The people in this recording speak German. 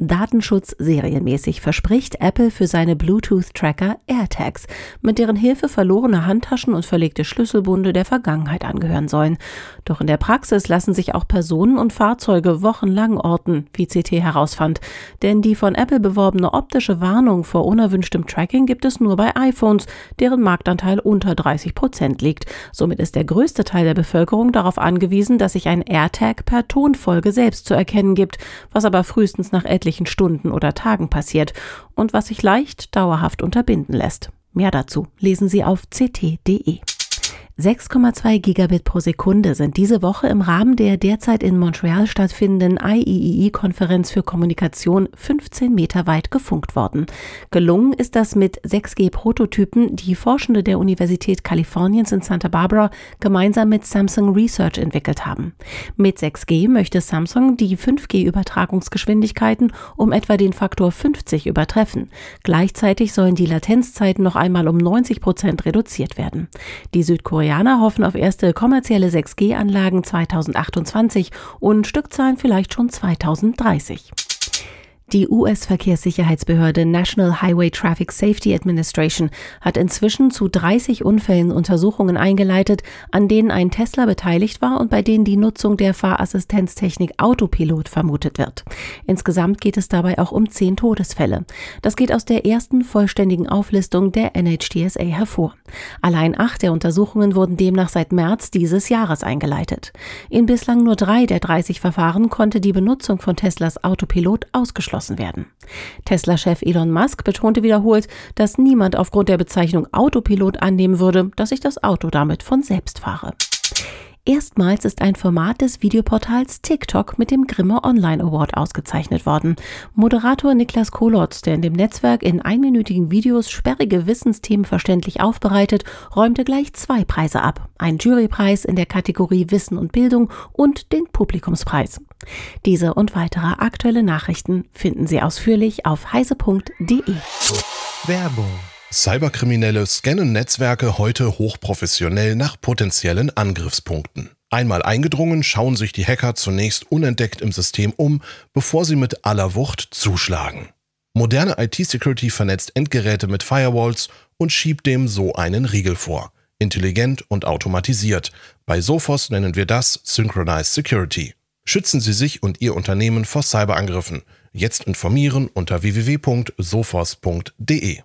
Datenschutz serienmäßig verspricht Apple für seine Bluetooth-Tracker AirTags, mit deren Hilfe verlorene Handtaschen und verlegte Schlüsselbunde der Vergangenheit angehören sollen. Doch in der Praxis lassen sich auch Personen und Fahrzeuge wochenlang orten, wie CT herausfand. Denn die von Apple beworbene optische Warnung vor unerwünschtem Tracking gibt es nur bei iPhones, deren Marktanteil unter 30 Prozent liegt. Somit ist der größte Teil der Bevölkerung darauf angewiesen, dass sich ein AirTag per Tonfolge selbst zu erkennen gibt, was aber frühestens nach etlichen Stunden oder Tagen passiert und was sich leicht dauerhaft unterbinden lässt. Mehr dazu lesen Sie auf ct.de. 6,2 Gigabit pro Sekunde sind diese Woche im Rahmen der derzeit in Montreal stattfindenden IEEE-Konferenz für Kommunikation 15 Meter weit gefunkt worden. Gelungen ist das mit 6G-Prototypen, die Forschende der Universität Kaliforniens in Santa Barbara gemeinsam mit Samsung Research entwickelt haben. Mit 6G möchte Samsung die 5G-Übertragungsgeschwindigkeiten um etwa den Faktor 50 übertreffen. Gleichzeitig sollen die Latenzzeiten noch einmal um 90 Prozent reduziert werden. Die Südkorea Koreaner hoffen auf erste kommerzielle 6G-Anlagen 2028 und Stückzahlen vielleicht schon 2030. Die US-Verkehrssicherheitsbehörde National Highway Traffic Safety Administration hat inzwischen zu 30 Unfällen Untersuchungen eingeleitet, an denen ein Tesla beteiligt war und bei denen die Nutzung der Fahrassistenztechnik Autopilot vermutet wird. Insgesamt geht es dabei auch um zehn Todesfälle. Das geht aus der ersten vollständigen Auflistung der NHTSA hervor. Allein acht der Untersuchungen wurden demnach seit März dieses Jahres eingeleitet. In bislang nur drei der 30 Verfahren konnte die Benutzung von Teslas Autopilot ausgeschlossen ausgeschlossen werden. Tesla-Chef Elon Musk betonte wiederholt, dass niemand aufgrund der Bezeichnung Autopilot annehmen würde, dass ich das Auto damit von selbst fahre. Erstmals ist ein Format des Videoportals TikTok mit dem Grimme Online Award ausgezeichnet worden. Moderator Niklas Kolotz, der in dem Netzwerk in einminütigen Videos sperrige Wissensthemen verständlich aufbereitet, räumte gleich zwei Preise ab. Ein Jurypreis in der Kategorie Wissen und Bildung und den Publikumspreis. Diese und weitere aktuelle Nachrichten finden Sie ausführlich auf heise.de. Werbung Cyberkriminelle scannen Netzwerke heute hochprofessionell nach potenziellen Angriffspunkten. Einmal eingedrungen, schauen sich die Hacker zunächst unentdeckt im System um, bevor sie mit aller Wucht zuschlagen. Moderne IT-Security vernetzt Endgeräte mit Firewalls und schiebt dem so einen Riegel vor. Intelligent und automatisiert. Bei Sophos nennen wir das Synchronized Security. Schützen Sie sich und Ihr Unternehmen vor Cyberangriffen. Jetzt informieren unter www.sophos.de.